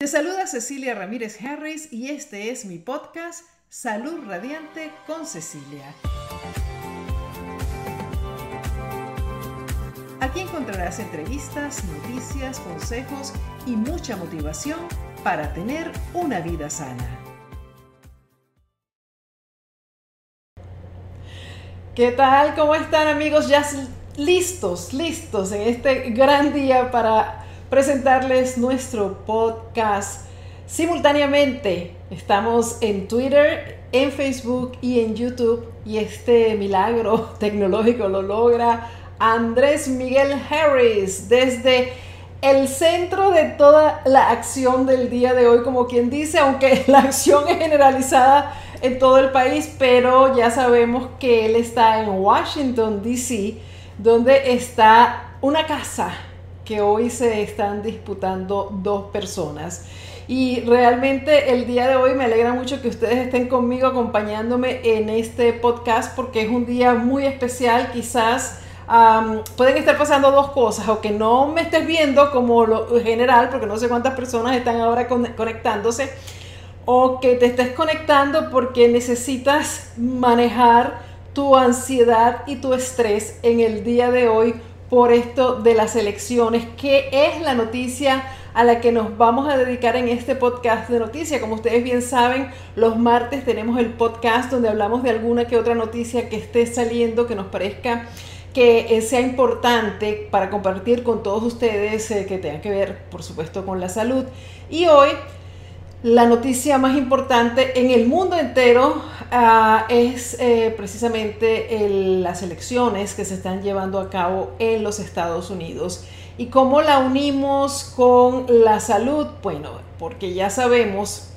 Te saluda Cecilia Ramírez Harris y este es mi podcast Salud Radiante con Cecilia. Aquí encontrarás entrevistas, noticias, consejos y mucha motivación para tener una vida sana. ¿Qué tal? ¿Cómo están amigos? Ya listos, listos en este gran día para presentarles nuestro podcast simultáneamente. Estamos en Twitter, en Facebook y en YouTube y este milagro tecnológico lo logra Andrés Miguel Harris desde el centro de toda la acción del día de hoy, como quien dice, aunque la acción es generalizada en todo el país, pero ya sabemos que él está en Washington, D.C., donde está una casa hoy se están disputando dos personas. Y realmente el día de hoy me alegra mucho que ustedes estén conmigo acompañándome en este podcast porque es un día muy especial. Quizás pueden estar pasando dos cosas o que no me estés viendo como lo general porque no sé cuántas personas están ahora conectándose o que te estés conectando porque necesitas manejar tu ansiedad y tu estrés en el día de hoy por esto de las elecciones, que es la noticia a la que nos vamos a dedicar en este podcast de noticias. Como ustedes bien saben, los martes tenemos el podcast donde hablamos de alguna que otra noticia que esté saliendo, que nos parezca que eh, sea importante para compartir con todos ustedes, eh, que tenga que ver, por supuesto, con la salud. Y hoy la noticia más importante en el mundo entero ah, es eh, precisamente las elecciones que se están llevando a cabo en los Estados Unidos. ¿Y cómo la unimos con la salud? Bueno, porque ya sabemos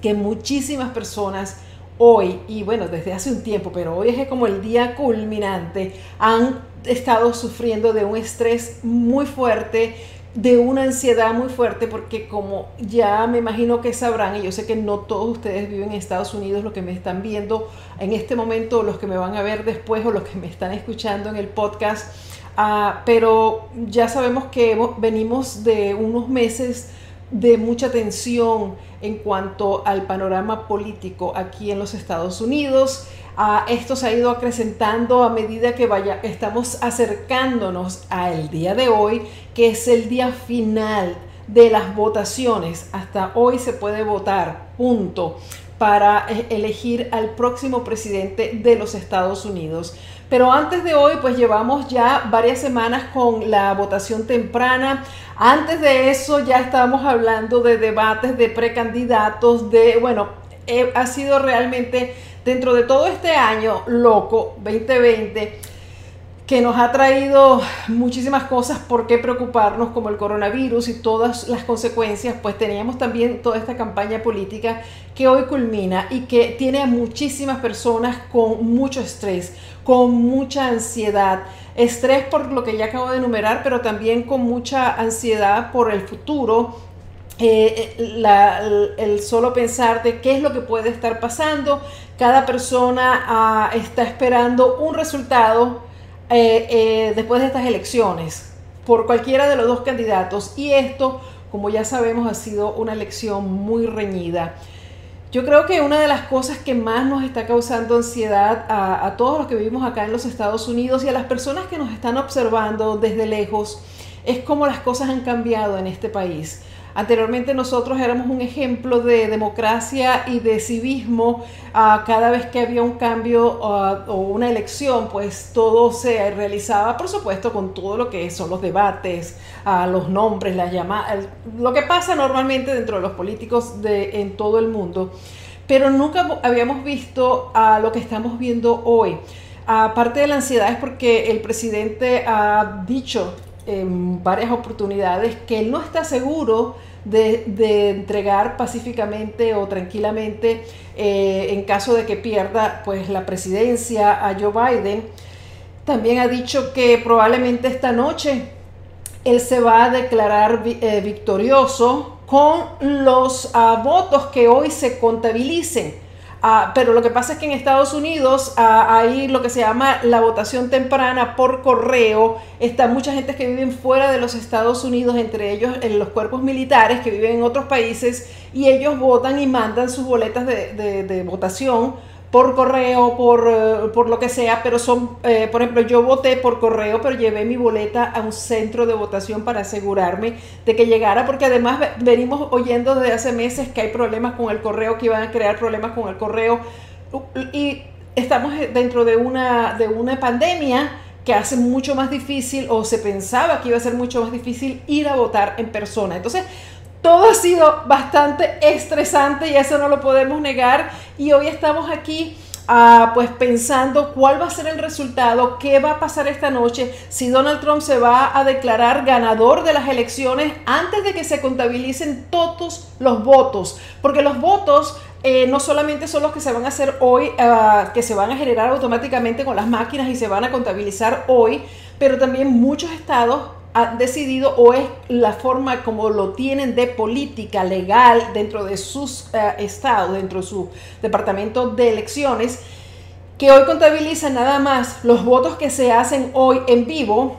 que muchísimas personas hoy, y bueno, desde hace un tiempo, pero hoy es como el día culminante, han estado sufriendo de un estrés muy fuerte, de una ansiedad muy fuerte porque como ya me imagino que sabrán, y yo sé que no todos ustedes viven en Estados Unidos, los que me están viendo en este momento, los que me van a ver después o los que me están escuchando en el podcast, ah, pero ya sabemos que venimos de unos meses de mucha tensión en cuanto al panorama político aquí en los Estados Unidos esto se ha ido acrecentando a medida que vaya, estamos acercándonos al día de hoy, que es el día final de las votaciones. Hasta hoy se puede votar, punto, para e, elegir al próximo presidente de los Estados Unidos. Pero antes de hoy, pues llevamos ya varias semanas con la votación temprana. Antes de eso ya estábamos hablando de debates de precandidatos, de, bueno, eh, ha sido realmente dentro de todo este año loco 2020 que nos ha traído muchísimas cosas por qué preocuparnos como el coronavirus y todas las consecuencias, pues teníamos también toda esta campaña política que hoy culmina y que tiene a muchísimas personas con mucho estrés, con mucha ansiedad, estrés por lo que ya acabo de enumerar, pero también con mucha ansiedad por el futuro, eh, eh, el solo pensar de qué es lo que puede estar pasando. Cada persona ah, está esperando un resultado eh, después de estas elecciones por cualquiera de los dos candidatos y esto, como ya sabemos, ha sido una elección muy reñida. Yo creo que una de las cosas que más nos está causando ansiedad a, a todos los que vivimos acá en los Estados Unidos y a las personas que nos están observando desde lejos es cómo las cosas han cambiado en este país. Anteriormente nosotros éramos un ejemplo de democracia y de civismo. Ah, cada vez que había un cambio ah, o una elección, pues todo se realizaba, por supuesto, con todo lo que son los debates, uh, los nombres, las llamadas, lo que pasa normalmente dentro de los políticos de, en todo el mundo. Pero nunca habíamos visto lo que estamos viendo hoy. Aparte de la ansiedad es porque el presidente ha dicho en varias oportunidades que él no está seguro de, entregar pacíficamente o tranquilamente eh, en caso de que pierda pues la presidencia a Joe Biden. También ha dicho que probablemente esta noche él se va a declarar eh, victorioso con los ah, votos que hoy se contabilicen. Ah, pero lo que pasa es que en Estados Unidos ah, hay lo que se llama la votación temprana por correo. Está mucha gente que vive fuera de los Estados Unidos, entre ellos en los cuerpos militares que viven en otros países, y ellos votan y mandan sus boletas de votación por correo, por, eh, por lo que sea, pero son, eh, por ejemplo, yo voté por correo, pero llevé mi boleta a un centro de votación para asegurarme de que llegara, porque además venimos oyendo desde hace meses que hay problemas con el correo, que iban a crear problemas con el correo, y estamos dentro de una, de una pandemia que hace mucho más difícil, o se pensaba que iba a ser mucho más difícil ir a votar en persona. Entonces, todo ha sido bastante estresante y eso no lo podemos negar. Y hoy estamos aquí ah, pues pensando cuál va a ser el resultado, qué va a pasar esta noche, si Donald Trump se va a declarar ganador de las elecciones antes de que se contabilicen todos los votos. Porque los votos eh, no solamente son los que se van a hacer hoy, ah, que se van a generar automáticamente con las máquinas y se van a contabilizar hoy, pero también muchos estados han decidido o es la forma como lo tienen de política legal dentro de sus eh, estados, dentro de su departamento de elecciones, que hoy contabilizan nada más los votos que se hacen hoy en vivo,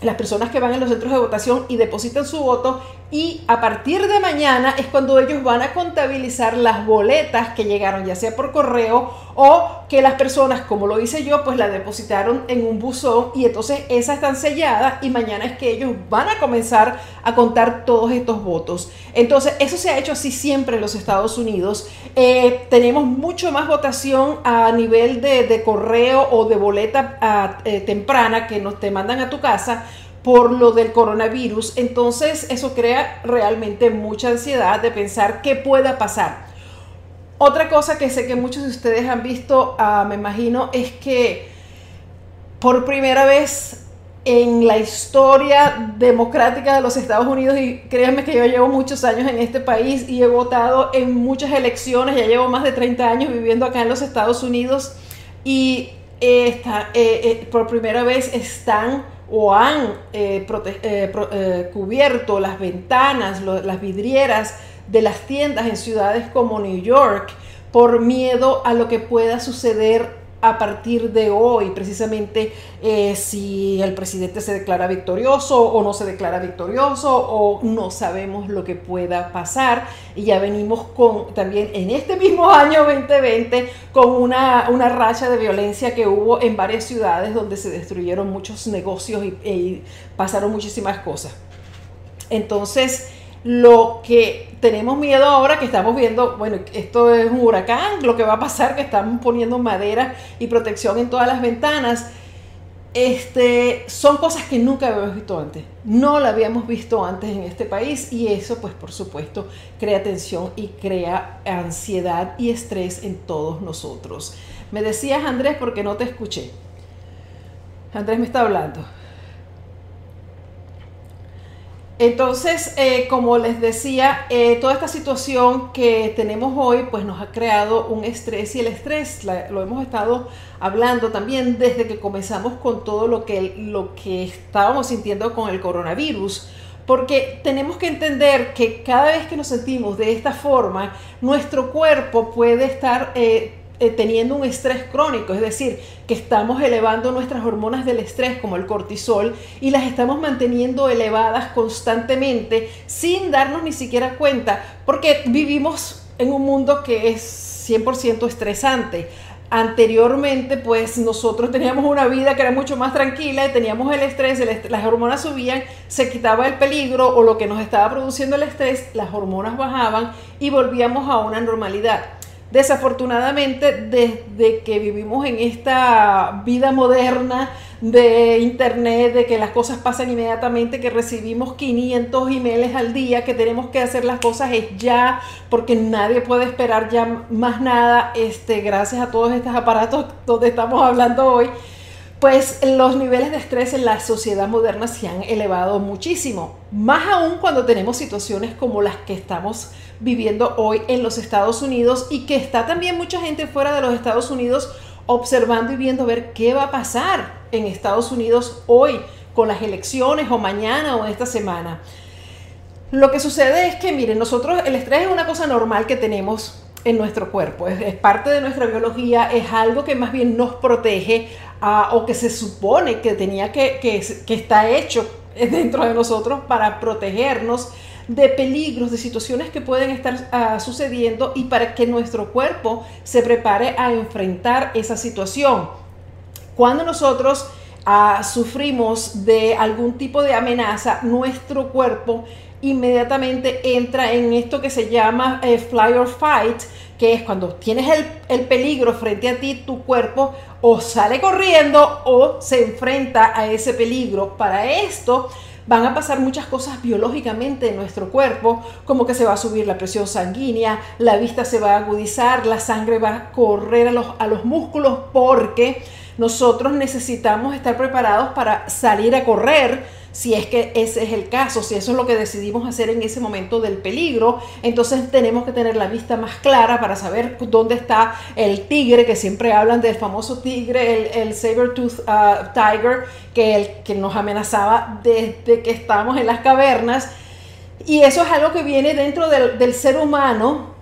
las personas que van en los centros de votación y depositan su voto y a partir de mañana es cuando ellos van a contabilizar las boletas que llegaron ya sea por correo o que las personas, como lo hice yo, pues la depositaron en un buzón y entonces esas están selladas y mañana es que ellos van a comenzar a contar todos estos votos. Entonces eso se ha hecho así siempre en los Estados Unidos. Eh, tenemos mucho más votación a nivel de, correo o de boleta ah, eh, temprana que nos te mandan a tu casa por lo del coronavirus. Entonces eso crea realmente mucha ansiedad de pensar qué pueda pasar. Otra cosa que sé que muchos de ustedes han visto, ah, me imagino, es que por primera vez en la historia democrática de los Estados Unidos, y créanme que yo llevo muchos años en este país y he votado en muchas elecciones, ya llevo más de 30 años viviendo acá en los Estados Unidos, y eh, eh, por primera vez están o han eh, eh, eh, cubierto las ventanas, las vidrieras de las tiendas en ciudades como New York por miedo a lo que pueda suceder a partir de hoy, precisamente eh, si el presidente se declara victorioso o no se declara victorioso o no sabemos lo que pueda pasar. Y ya venimos con también en este mismo año 2020 con una, una racha de violencia que hubo en varias ciudades donde se destruyeron muchos negocios y, y pasaron muchísimas cosas. Entonces, lo que tenemos miedo ahora que estamos viendo, bueno, esto es un huracán, lo que va a pasar que estamos poniendo madera y protección en todas las ventanas. Este, son cosas que nunca habíamos visto antes. No la habíamos visto antes en este país y eso pues por supuesto crea tensión y crea ansiedad y estrés en todos nosotros. Me decías Andrés porque no te escuché. Andrés me está hablando. Entonces, eh, como les decía, eh, toda esta situación que tenemos hoy, pues nos ha creado un estrés y el estrés lo hemos estado hablando también desde que comenzamos con todo lo que, lo que estábamos sintiendo con el coronavirus. Porque tenemos que entender que cada vez que nos sentimos de esta forma, nuestro cuerpo puede estar eh, eh, teniendo un estrés crónico, es decir, que estamos elevando nuestras hormonas del estrés como el cortisol y las estamos manteniendo elevadas constantemente sin darnos ni siquiera cuenta, porque vivimos en un mundo que es 100% estresante. Anteriormente, pues nosotros teníamos una vida que era mucho más tranquila y teníamos el estrés, las hormonas subían, se quitaba el peligro o lo que nos estaba produciendo el estrés, las hormonas bajaban y volvíamos a una normalidad. Desafortunadamente, desde que vivimos en esta vida moderna de internet, de que las cosas pasan inmediatamente, que recibimos 500 emails al día, que tenemos que hacer las cosas es ya, porque nadie puede esperar ya más nada, este, gracias a todos estos aparatos donde estamos hablando hoy, pues los niveles de estrés en la sociedad moderna se han elevado muchísimo, más aún cuando tenemos situaciones como las que estamos viviendo hoy en los Estados Unidos y que está también mucha gente fuera de los Estados Unidos observando y viendo ver qué va a pasar en Estados Unidos hoy con las elecciones o mañana o esta semana. Lo que sucede es que, miren, nosotros el estrés es una cosa normal que tenemos en nuestro cuerpo, es, parte de nuestra biología, es algo que más bien nos protege ah, o que se supone que tenía que, que, está hecho dentro de nosotros para protegernos de peligros, de situaciones que pueden estar ah, sucediendo y para que nuestro cuerpo se prepare a enfrentar esa situación. Cuando nosotros ah, sufrimos de algún tipo de amenaza, nuestro cuerpo inmediatamente entra en esto que se llama eh, fly or fight, que es cuando tienes el, el, peligro frente a ti, tu cuerpo o sale corriendo o se enfrenta a ese peligro. Para esto van a pasar muchas cosas biológicamente en nuestro cuerpo, como que se va a subir la presión sanguínea, la vista se va a agudizar, la sangre va a correr a los, a los músculos porque nosotros necesitamos estar preparados para salir a correr si es que ese es el caso, si eso es lo que decidimos hacer en ese momento del peligro, entonces tenemos que tener la vista más clara para saber dónde está el tigre, que siempre hablan del famoso tigre, el, saber-tooth uh, tiger, que, que nos amenazaba desde que estábamos en las cavernas. Y eso es algo que viene dentro del ser humano,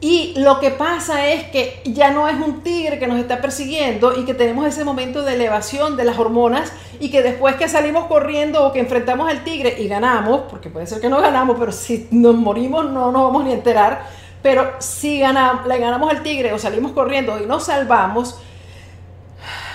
y lo que pasa es que ya no es un tigre que nos está persiguiendo y que tenemos ese momento de elevación de las hormonas y que después que salimos corriendo o que enfrentamos al tigre y ganamos, porque puede ser que no ganamos, pero si nos morimos no nos vamos ni a enterar, pero si ganamos, le ganamos al tigre o salimos corriendo y nos salvamos,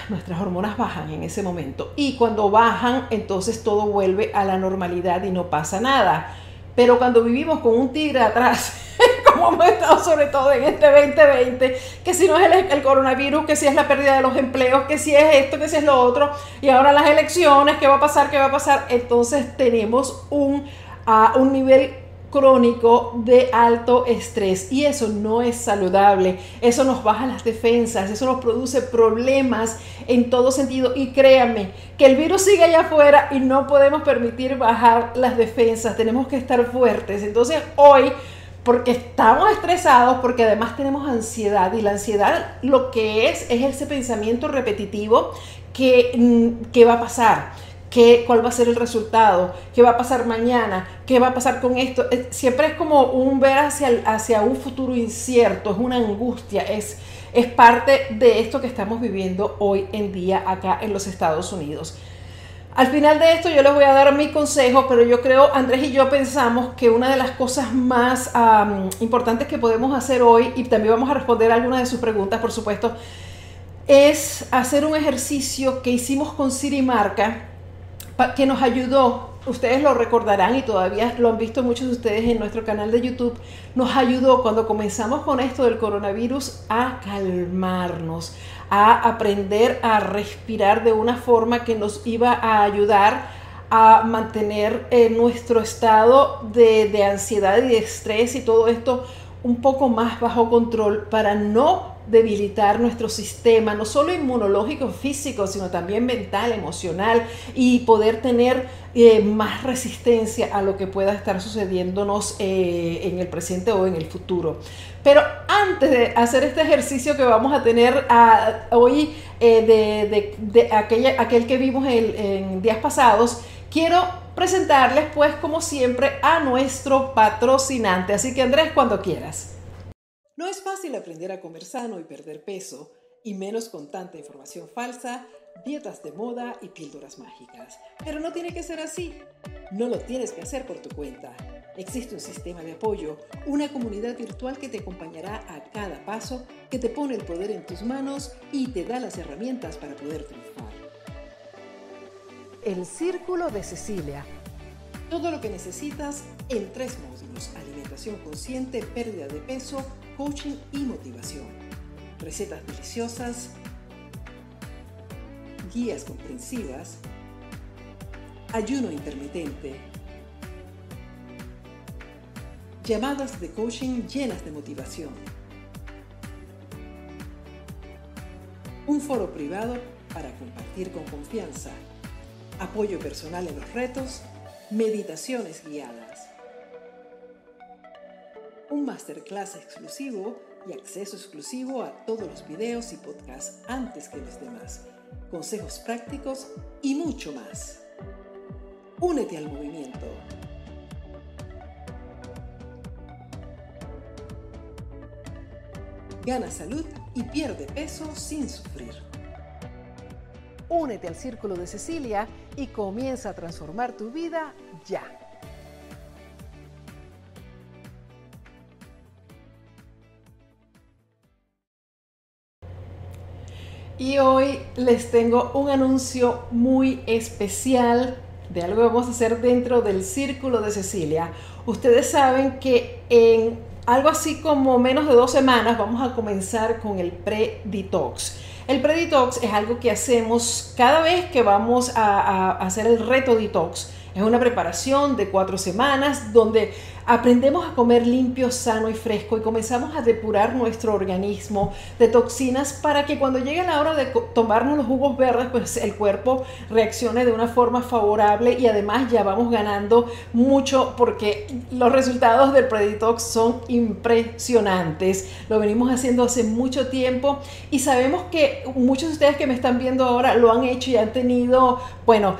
nuestras hormonas bajan en ese momento. Y cuando bajan, entonces todo vuelve a la normalidad y no pasa nada. Pero cuando vivimos con un tigre atrás, como hemos estado sobre todo en este 2020, que si no es el, coronavirus, que si es la pérdida de los empleos, que si es esto, que si es lo otro, y ahora las elecciones, ¿qué va a pasar? ¿Qué va a pasar? Entonces tenemos un, uh, un nivel crónico de alto estrés. Y eso no es saludable, eso nos baja las defensas, eso nos produce problemas en todo sentido. Y créanme que el virus sigue allá afuera y no podemos permitir bajar las defensas, tenemos que estar fuertes. Entonces hoy porque estamos estresados, porque además tenemos ansiedad y la ansiedad lo que es es ese pensamiento repetitivo que, mm, que va a pasar. ¿Qué, ¿Cuál va a ser el resultado? ¿Qué va a pasar mañana? ¿Qué va a pasar con esto? Siempre es como un ver hacia, hacia un futuro incierto, es una angustia, es, es parte de esto que estamos viviendo hoy en día acá en los Estados Unidos. Al final de esto yo les voy a dar mi consejo, pero yo creo, Andrés y yo pensamos que una de las cosas más importantes que podemos hacer hoy, y también vamos a responder algunas de sus preguntas, por supuesto, es hacer un ejercicio que hicimos con Siri Marca, que nos ayudó, ustedes lo recordarán y todavía lo han visto muchos de ustedes en nuestro canal de YouTube, nos ayudó cuando comenzamos con esto del coronavirus a calmarnos, a aprender a respirar de una forma que nos iba a ayudar a mantener eh, nuestro estado de, de ansiedad y de estrés y todo esto un poco más bajo control para no debilitar nuestro sistema, no solo inmunológico, físico, sino también mental, emocional, y poder tener eh, más resistencia a lo que pueda estar sucediéndonos eh, en el presente o en el futuro. Pero antes de hacer este ejercicio que vamos a tener ah, hoy eh, de, aquel que vimos en días pasados, quiero presentarles pues como siempre a nuestro patrocinante. Así que Andrés, cuando quieras. No es fácil aprender a comer sano y perder peso, y menos con tanta información falsa, dietas de moda y píldoras mágicas. Pero no tiene que ser así. No lo tienes que hacer por tu cuenta. Existe un sistema de apoyo, una comunidad virtual que te acompañará a cada paso, que te pone el poder en tus manos y te da las herramientas para poder triunfar. El Círculo de Cecilia. Todo lo que necesitas en tres módulos. Alimentación consciente, pérdida de peso, coaching y motivación. Recetas deliciosas, guías comprensivas, ayuno intermitente, llamadas de coaching llenas de motivación, un foro privado para compartir con confianza, apoyo personal en los retos, meditaciones guiadas un masterclass exclusivo y acceso exclusivo a todos los videos y podcasts antes que los demás, consejos prácticos y mucho más. Únete al movimiento. gana salud y pierde peso sin sufrir. Únete al Círculo de Cecilia y comienza a transformar tu vida ya. Y hoy les tengo un anuncio muy especial de algo que vamos a hacer dentro del Círculo de Cecilia. Ustedes saben que en algo así como menos de dos semanas vamos a comenzar con el pre-detox. El pre-detox es algo que hacemos cada vez que vamos a, hacer el reto detox. Es una preparación de cuatro semanas donde aprendemos a comer limpio, sano y fresco y comenzamos a depurar nuestro organismo de toxinas para que cuando llegue la hora de tomarnos los jugos verdes, pues el cuerpo reaccione de una forma favorable y además ya vamos ganando mucho porque los resultados del Preditox son impresionantes. Lo venimos haciendo hace mucho tiempo y sabemos que muchos de ustedes que me están viendo ahora lo han hecho y han tenido, bueno,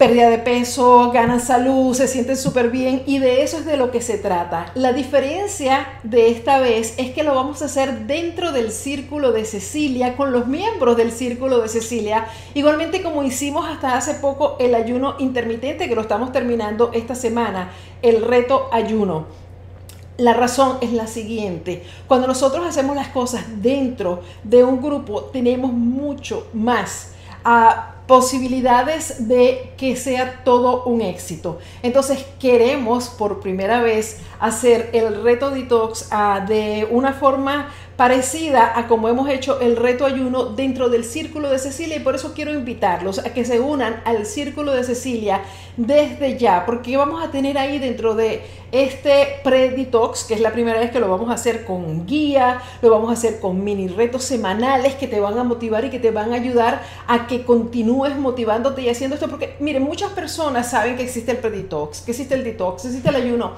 pérdida de peso, ganan salud, se sienten súper bien y de eso es de lo que se trata. La diferencia de esta vez es que lo vamos a hacer dentro del círculo de Cecilia, con los miembros del círculo de Cecilia, igualmente como hicimos hasta hace poco el ayuno intermitente que lo estamos terminando esta semana, el reto ayuno. La razón es la siguiente, cuando nosotros hacemos las cosas dentro de un grupo tenemos mucho más a posibilidades de que sea todo un éxito. Entonces queremos por primera vez hacer el reto detox ah, de una forma parecida a como hemos hecho el reto ayuno dentro del Círculo de Cecilia y por eso quiero invitarlos a que se unan al Círculo de Cecilia desde ya, porque vamos a tener ahí dentro de este pre-detox, que es la primera vez que lo vamos a hacer con guía, lo vamos a hacer con mini retos semanales que te van a motivar y que te van a ayudar a que continúes motivándote y haciendo esto, porque miren, muchas personas saben que existe el pre-detox, que existe el detox, existe el ayuno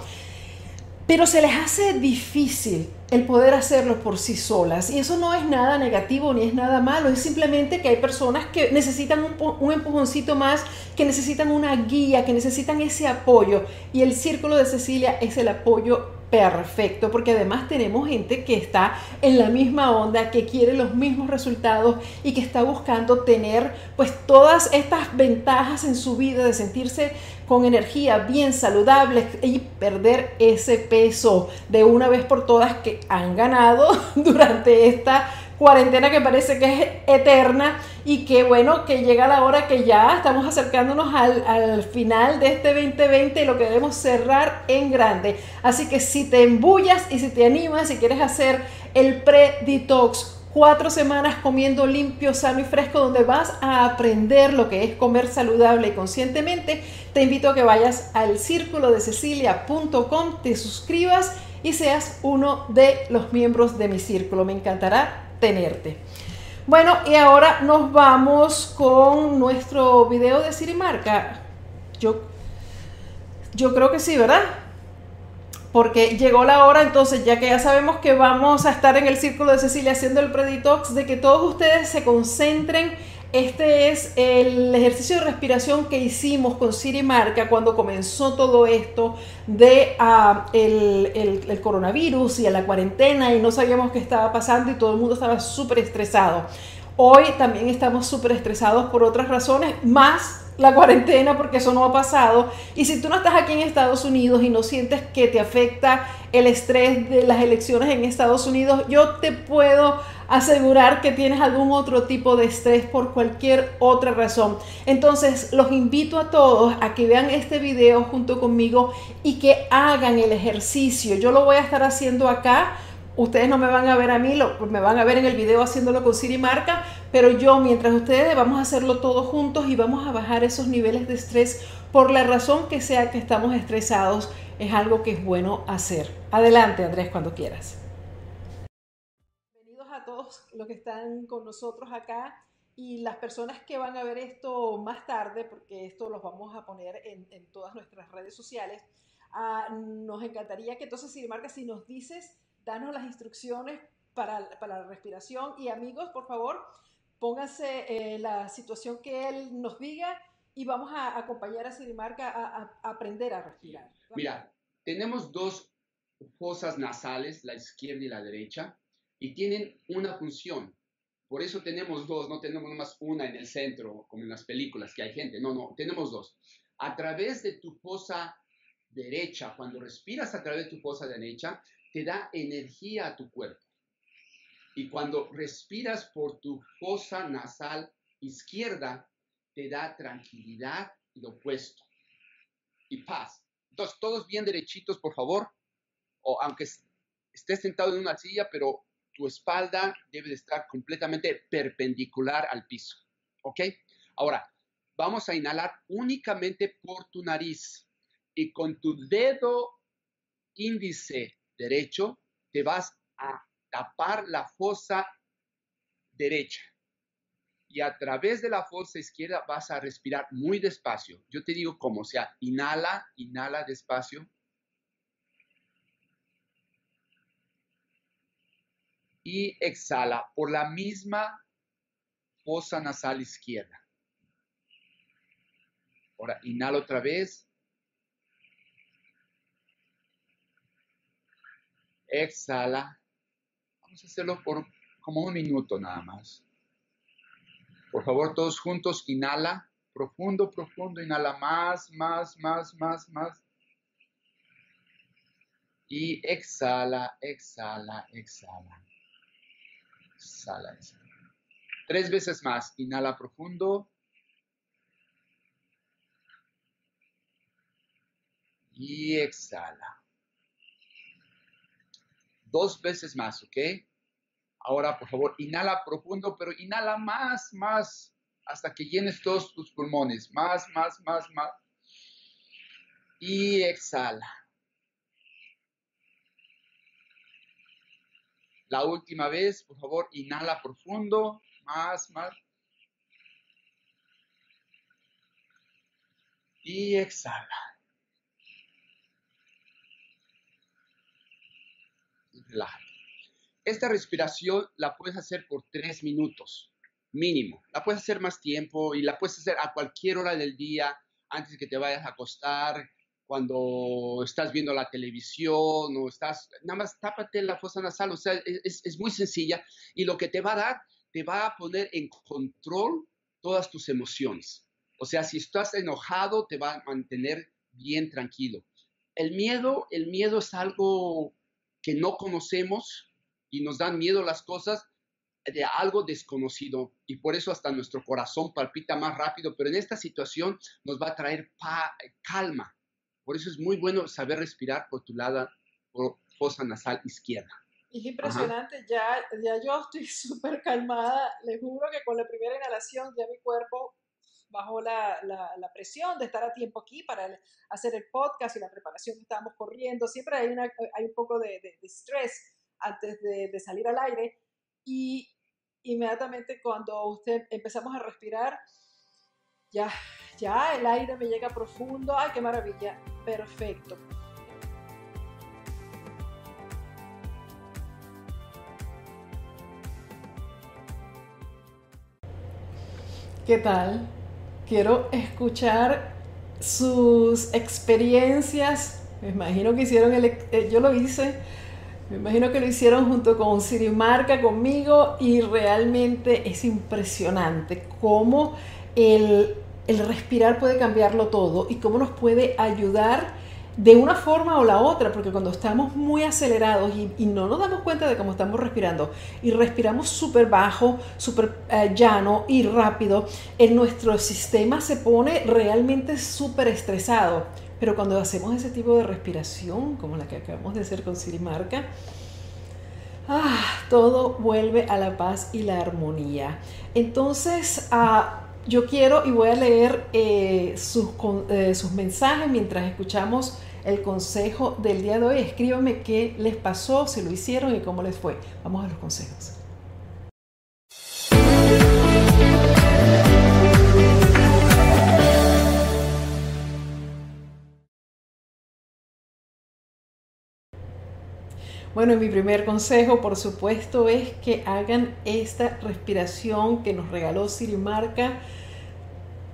pero se les hace difícil el poder hacerlo por sí solas. Y eso no es nada negativo ni es nada malo, es simplemente que hay personas que necesitan un, un, empujoncito más, que necesitan una guía, que necesitan ese apoyo. Y el Círculo de Cecilia es el apoyo perfecto, porque además tenemos gente que está en la misma onda, que quiere los mismos resultados y que está buscando tener pues todas estas ventajas en su vida de sentirse con energía, bien saludable y perder ese peso de una vez por todas que han ganado durante esta cuarentena que parece que es eterna y que bueno, que llega la hora que ya estamos acercándonos al, final de este 2020 y lo que debemos cerrar en grande. Así que si te embullas y si te animas, si quieres hacer el pre-detox, cuatro semanas comiendo limpio, sano y fresco, donde vas a aprender lo que es comer saludable y conscientemente, te invito a que vayas al círculo de cecilia.com, te suscribas y seas uno de los miembros de mi círculo. Me encantará tenerte. Bueno, y ahora nos vamos con nuestro video de Sirimarca. Yo, yo creo que sí, ¿verdad? Porque llegó la hora, entonces, ya que ya sabemos que vamos a estar en el círculo de Cecilia haciendo el preditox, de que todos ustedes se concentren este es el ejercicio de respiración que hicimos con Siri Marca cuando comenzó todo esto de ah, el, coronavirus y a la cuarentena y no sabíamos qué estaba pasando y todo el mundo estaba súper estresado. Hoy también estamos súper estresados por otras razones, más la cuarentena porque eso no ha pasado. Y si tú no estás aquí en Estados Unidos y no sientes que te afecta el estrés de las elecciones en Estados Unidos, yo te puedo asegurar que tienes algún otro tipo de estrés por cualquier otra razón. Entonces, los invito a todos a que vean este video junto conmigo y que hagan el ejercicio. Yo lo voy a estar haciendo acá. Ustedes no me van a ver a mí, lo, me van a ver en el video haciéndolo con Siri Marca, pero yo mientras ustedes vamos a hacerlo todos juntos y vamos a bajar esos niveles de estrés por la razón que sea que estamos estresados, es algo que es bueno hacer. Adelante Andrés, cuando quieras todos los que están con nosotros acá y las personas que van a ver esto más tarde, porque esto los vamos a poner en, todas nuestras redes sociales. Ah, nos encantaría que entonces, Marca, si nos dices, danos las instrucciones para, para la respiración y amigos, por favor, pónganse eh, la situación que él nos diga y vamos a acompañar a Sirimarca a, a, aprender a respirar. Mira, tenemos dos fosas nasales, la izquierda y la derecha y tienen una función. Por eso tenemos dos, no tenemos más una en el centro, como en las películas, que hay gente. No, no, tenemos dos. A través de tu fosa derecha, cuando respiras a través de tu fosa derecha, te da energía a tu cuerpo. Y cuando respiras por tu fosa nasal izquierda, te da tranquilidad y lo opuesto. Y paz. Entonces, todos bien derechitos, por favor. O aunque estés sentado en una silla, pero tu espalda debe de estar completamente perpendicular al piso. ¿Ok? Ahora, vamos a inhalar únicamente por tu nariz y con tu dedo índice derecho te vas a tapar la fosa derecha y a través de la fosa izquierda vas a respirar muy despacio. Yo te digo cómo, o sea, inhala, inhala despacio. Y exhala por la misma fosa nasal izquierda. Ahora, inhala otra vez. Exhala. Vamos a hacerlo por como un minuto nada más. Por favor, todos juntos, inhala. Profundo, profundo, inhala más, más, más, más, más. Y exhala, exhala, exhala. Exhala. Tres veces más. Inhala profundo. y exhala. Dos veces más, ¿ok? Ahora, por favor, inhala profundo, pero inhala más, más, hasta que llenes todos tus pulmones. Más, más, más, más. Y exhala. La última vez, por favor, inhala profundo, más, más. Y exhala. Esta respiración la puedes hacer por tres minutos mínimo. La puedes hacer más tiempo y la puedes hacer a cualquier hora del día, antes de que te vayas a acostar, cuando estás viendo la televisión o estás, nada más tápate la fosa nasal, o sea, es, es muy sencilla y lo que te va a dar, te va a poner en control todas tus emociones. O sea, si estás enojado, te va a mantener bien tranquilo. El miedo, el miedo es algo que no conocemos y nos dan miedo las cosas de algo desconocido y por eso hasta nuestro corazón palpita más rápido, pero en esta situación nos va a traer calma. Por eso es muy bueno saber respirar por tu lado, por fosa nasal izquierda. Es impresionante, ya, ya yo estoy súper calmada, les juro que con la primera inhalación ya mi cuerpo bajo la, la, presión de estar a tiempo aquí para hacer el podcast y la preparación que estábamos corriendo. Siempre hay, una, hay un poco de, de, estrés antes de, de, salir al aire y inmediatamente cuando usted empezamos a respirar, ya, ya el aire me llega profundo. ¡Ay, qué maravilla! Perfecto. ¿Qué tal? quiero escuchar sus experiencias. Me imagino que hicieron el, eh, yo lo hice, me imagino que lo hicieron junto con Siri Marca conmigo y realmente es impresionante cómo el, el respirar puede cambiarlo todo y cómo nos puede ayudar de una forma o la otra, porque cuando estamos muy acelerados y, no nos damos cuenta de cómo estamos respirando y respiramos súper bajo, súper eh, llano y rápido, nuestro sistema se pone realmente súper estresado. Pero cuando hacemos ese tipo de respiración, como la que acabamos de hacer con Sirimarca, ah, todo vuelve a la paz y la armonía. Entonces, ah, yo quiero y voy a leer eh, sus, eh, sus mensajes mientras escuchamos el consejo del día de hoy. Escríbame qué les pasó, si lo hicieron y cómo les fue. Vamos a los consejos. Bueno, mi primer consejo, por supuesto, es que hagan esta respiración que nos regaló Siri Marca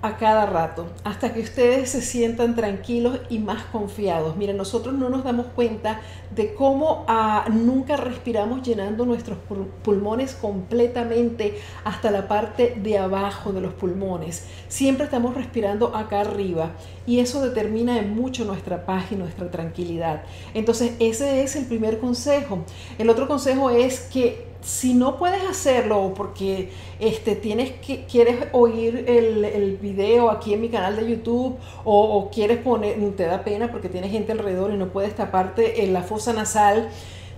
a cada rato, hasta que ustedes se sientan tranquilos y más confiados. Miren, nosotros no nos damos cuenta de cómo ah, nunca respiramos llenando nuestros pulmones completamente hasta la parte de abajo de los pulmones. Siempre estamos respirando acá arriba y eso determina en mucho nuestra paz y nuestra tranquilidad. Entonces, ese es el primer consejo. El otro consejo es que si no puedes hacerlo porque este, tienes que, quieres oír el, el, video aquí en mi canal de YouTube o, quieres poner, te da pena porque tienes gente alrededor y no puedes taparte en la fosa nasal,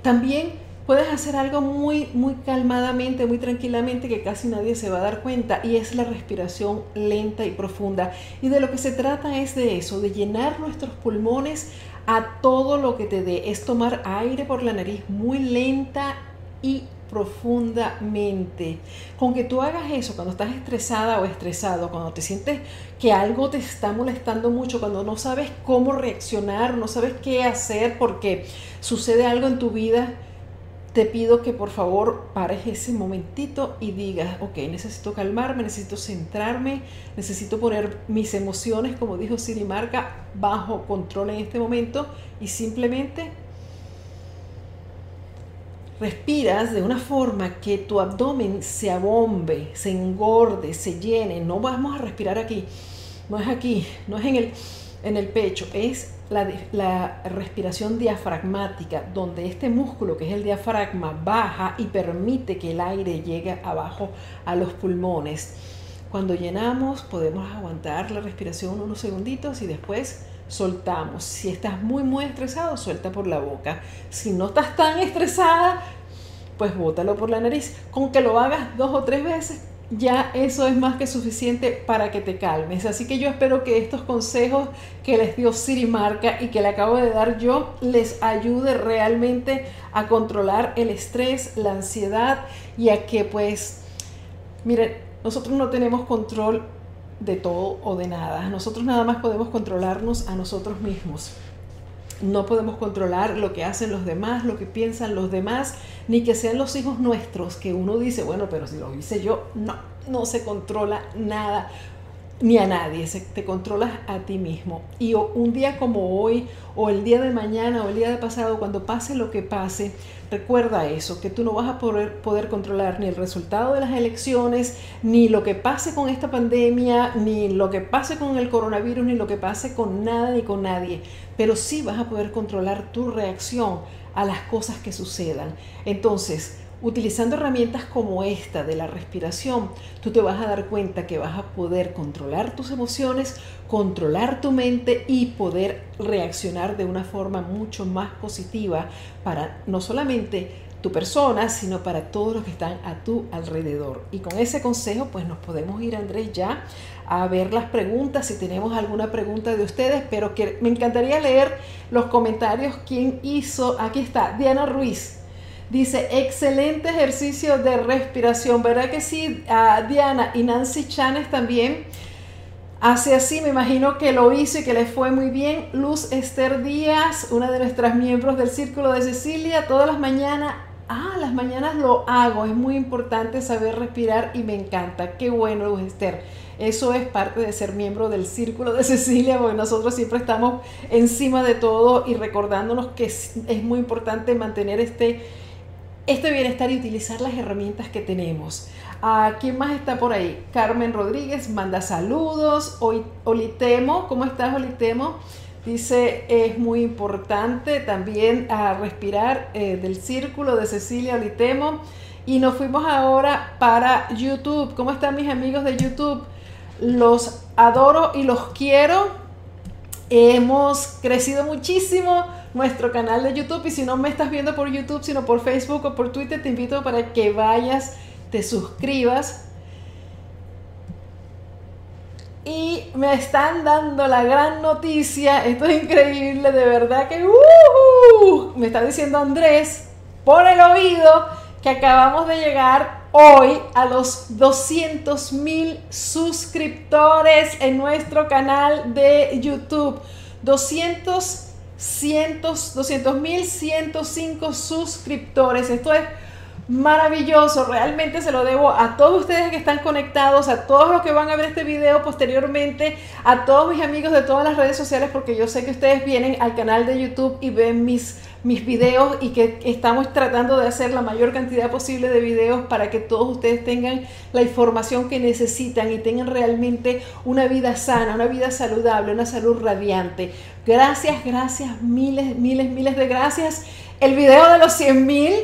también puedes hacer algo muy, muy calmadamente, muy tranquilamente que casi nadie se va a dar cuenta y es la respiración lenta y profunda. Y de lo que se trata es de eso, de llenar nuestros pulmones a todo lo que te dé, es tomar aire por la nariz muy lenta y profundamente. Con que tú hagas eso cuando estás estresada o estresado, cuando te sientes que algo te está molestando mucho, cuando no sabes cómo reaccionar, no sabes qué hacer porque sucede algo en tu vida, te pido que por favor pares ese momentito y digas, ok, necesito calmarme, necesito centrarme, necesito poner mis emociones, como dijo Siri Marca, bajo control en este momento y simplemente respiras de una forma que tu abdomen se abombe, se engorde, se llene. No vamos a respirar aquí, no es aquí, no es en el, en el pecho, es la, la, respiración diafragmática, donde este músculo que es el diafragma baja y permite que el aire llegue abajo a los pulmones. Cuando llenamos podemos aguantar la respiración unos segunditos y después soltamos. Si estás muy, muy estresado, suelta por la boca. Si no estás tan estresada, pues bótalo por la nariz. Con que lo hagas dos o tres veces, ya eso es más que suficiente para que te calmes. Así que yo espero que estos consejos que les dio Siri Marca y que le acabo de dar yo les ayude realmente a controlar el estrés, la ansiedad y a que pues, miren, nosotros no tenemos control de todo o de nada. Nosotros nada más podemos controlarnos a nosotros mismos. No podemos controlar lo que hacen los demás, lo que piensan los demás, ni que sean los hijos nuestros, que uno dice, bueno, pero si lo hice yo, no, no se controla nada ni a nadie, te controlas a ti mismo. Y un día como hoy, o el día de mañana, o el día de pasado, cuando pase lo que pase, recuerda eso, que tú no vas a poder, poder controlar ni el resultado de las elecciones, ni lo que pase con esta pandemia, ni lo que pase con el coronavirus, ni lo que pase con nada ni con nadie, pero sí vas a poder controlar tu reacción a las cosas que sucedan. Entonces, Utilizando herramientas como esta de la respiración, tú te vas a dar cuenta que vas a poder controlar tus emociones, controlar tu mente y poder reaccionar de una forma mucho más positiva para no solamente tu persona, sino para todos los que están a tu alrededor. Y con ese consejo, pues nos podemos ir, Andrés, ya a ver las preguntas, si tenemos alguna pregunta de ustedes, pero que me encantaría leer los comentarios. ¿Quién hizo? Aquí está, Diana Ruiz. Dice, excelente ejercicio de respiración, ¿verdad que sí? Ah, Diana y Nancy Chanes también hace así, me imagino que lo hizo y que le fue muy bien. Luz Esther Díaz, una de nuestras miembros del Círculo de Cecilia, todas las mañanas, ah, las mañanas lo hago, es muy importante saber respirar y me encanta. Qué bueno, Luz Esther. Eso es parte de ser miembro del Círculo de Cecilia, porque nosotros siempre estamos encima de todo y recordándonos que es muy importante mantener este este bienestar y utilizar las herramientas que tenemos. ¿A quién más está por ahí? Carmen Rodríguez manda saludos. Olitemo, ¿cómo estás Olitemo? Dice, es muy importante también a respirar eh, del círculo de Cecilia Olitemo. Y nos fuimos ahora para YouTube. ¿Cómo están mis amigos de YouTube? Los adoro y los quiero. Hemos crecido muchísimo nuestro canal de YouTube y si no me estás viendo por YouTube, sino por Facebook o por Twitter, te invito para que vayas, te suscribas. Y me están dando la gran noticia, esto es increíble, de verdad que uh, me está diciendo Andrés por el oído que acabamos de llegar hoy a los 200 mil suscriptores en nuestro canal de YouTube. 200 200 mil 105 suscriptores. Esto es maravilloso. Realmente se lo debo a todos ustedes que están conectados, a todos los que van a ver este video posteriormente, a todos mis amigos de todas las redes sociales, porque yo sé que ustedes vienen al canal de YouTube y ven mis, mis videos y que estamos tratando de hacer la mayor cantidad posible de videos para que todos ustedes tengan la información que necesitan y tengan realmente una vida sana, una vida saludable, una salud radiante. Gracias, gracias, miles, miles, miles de gracias. El video de los 100 mil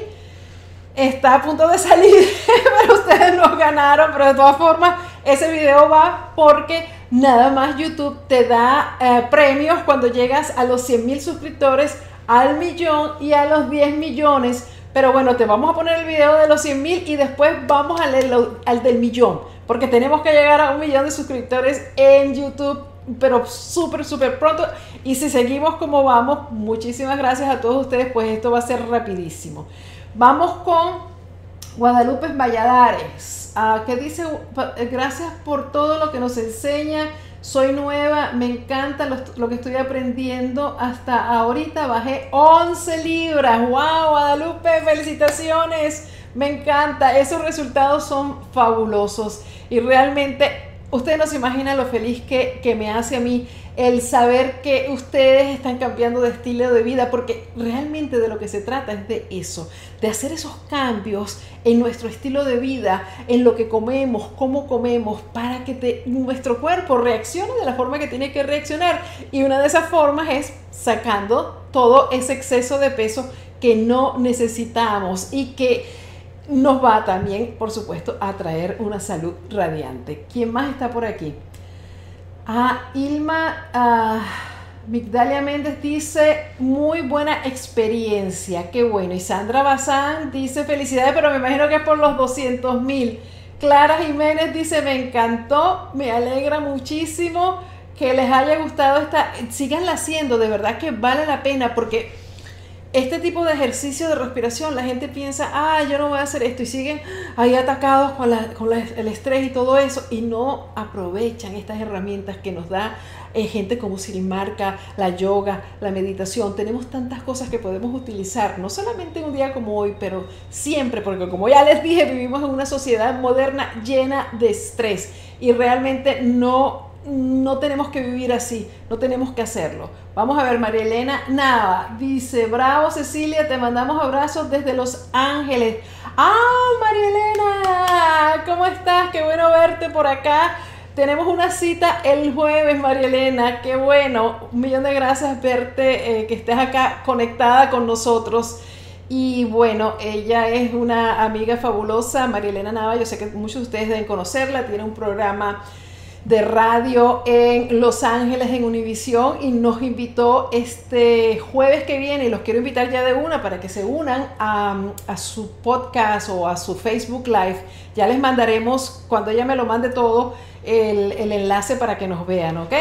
está a punto de salir, pero ustedes no ganaron, pero de todas formas ese video va porque nada más YouTube te da eh, premios cuando llegas a los 100 mil suscriptores, al millón y a los 10 millones. Pero bueno, te vamos a poner el video de los 100 mil y después vamos a leer al del millón, porque tenemos que llegar a un millón de suscriptores en YouTube pero súper, súper pronto. Y si seguimos como vamos, muchísimas gracias a todos ustedes, pues esto va a ser rapidísimo. Vamos con Guadalupe Valladares, ah, que dice, gracias por todo lo que nos enseña, soy nueva, me encanta lo, que estoy aprendiendo, hasta ahorita bajé 11 libras, wow, Guadalupe, felicitaciones, me encanta, esos resultados son fabulosos. Y realmente ustedes no se imaginan lo feliz que, que me hace a mí el saber que ustedes están cambiando de estilo de vida, porque realmente de lo que se trata es de eso, de hacer esos cambios en nuestro estilo de vida, en lo que comemos, cómo comemos, para que nuestro cuerpo reaccione de la forma que tiene que reaccionar. Y una de esas formas es sacando todo ese exceso de peso que no necesitamos y que nos va también, por supuesto, a traer una salud radiante. ¿Quién más está por aquí? Ah, Ilma ah, Migdalia Méndez dice, muy buena experiencia, qué bueno. Y Sandra Bazán dice, felicidades, pero me imagino que es por los 200 mil. Clara Jiménez dice, me encantó, me alegra muchísimo que les haya gustado esta, síganla haciendo, de verdad que vale la pena porque este tipo de ejercicio de respiración, la gente piensa, ah, yo no voy a hacer esto y siguen ahí atacados con, el estrés y todo eso y no aprovechan estas herramientas que nos da eh, gente como Sirimarca, la yoga, la meditación. Tenemos tantas cosas que podemos utilizar, no solamente un día como hoy, pero siempre, porque como ya les dije, vivimos en una sociedad moderna llena de estrés y realmente no no tenemos que vivir así, no tenemos que hacerlo. Vamos a ver, María Elena Nava dice, bravo Cecilia, te mandamos abrazos desde Los Ángeles. Ah, María Elena, ¿cómo estás? Qué bueno verte por acá. Tenemos una cita el jueves, María Elena. Qué bueno. Un millón de gracias verte, eh, que estés acá conectada con nosotros. Y bueno, ella es una amiga fabulosa, María Elena Nava. Yo sé que muchos de ustedes deben conocerla. Tiene un programa de radio en Los Ángeles, en Univisión, y nos invitó este jueves que viene, y los quiero invitar ya de una para que se unan a, su podcast o a su Facebook Live. Ya les mandaremos, cuando ella me lo mande todo, el, enlace para que nos vean, ¿ok?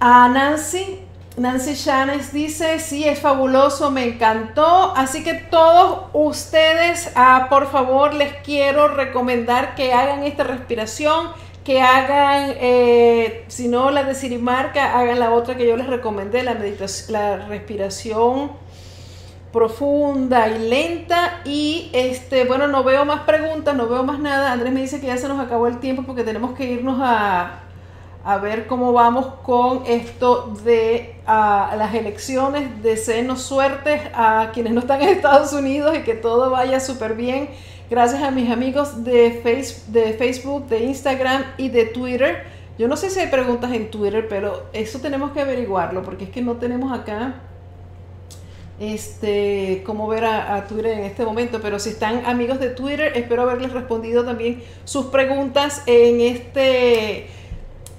A Nancy, Nancy Shanes dice, sí, es fabuloso, me encantó. Así que todos ustedes, ah, por favor, les quiero recomendar que hagan esta respiración que hagan, eh, si no la de Sirimarca, hagan la otra que yo les recomendé, la, la respiración profunda y lenta. Y este, bueno, no veo más preguntas, no veo más nada. Andrés me dice que ya se nos acabó el tiempo porque tenemos que irnos a, a ver cómo vamos con esto de las elecciones. Deseenos suerte a quienes no están en Estados Unidos y que todo vaya súper bien. Gracias a mis amigos de, de Facebook, de Instagram y de Twitter. Yo no sé si hay preguntas en Twitter, pero eso tenemos que averiguarlo porque es que no tenemos acá este, cómo ver a, Twitter en este momento, pero si están amigos de Twitter, espero haberles respondido también sus preguntas en este,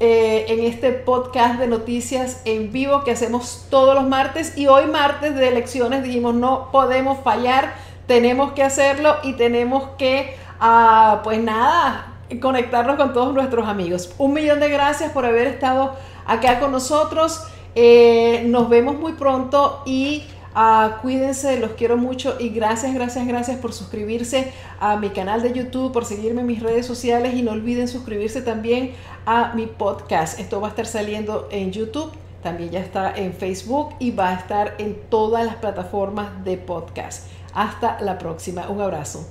eh, en este podcast de noticias en vivo que hacemos todos los martes. Y hoy martes de elecciones dijimos no podemos fallar tenemos que hacerlo y tenemos que, ah, pues nada, conectarnos con todos nuestros amigos. Un millón de gracias por haber estado acá con nosotros. Eh, nos vemos muy pronto y ah, cuídense, los quiero mucho y gracias, gracias, gracias por suscribirse a mi canal de YouTube, por seguirme en mis redes sociales y no olviden suscribirse también a mi podcast. Esto va a estar saliendo en YouTube, también ya está en Facebook y va a estar en todas las plataformas de podcast. Hasta la próxima. Un abrazo.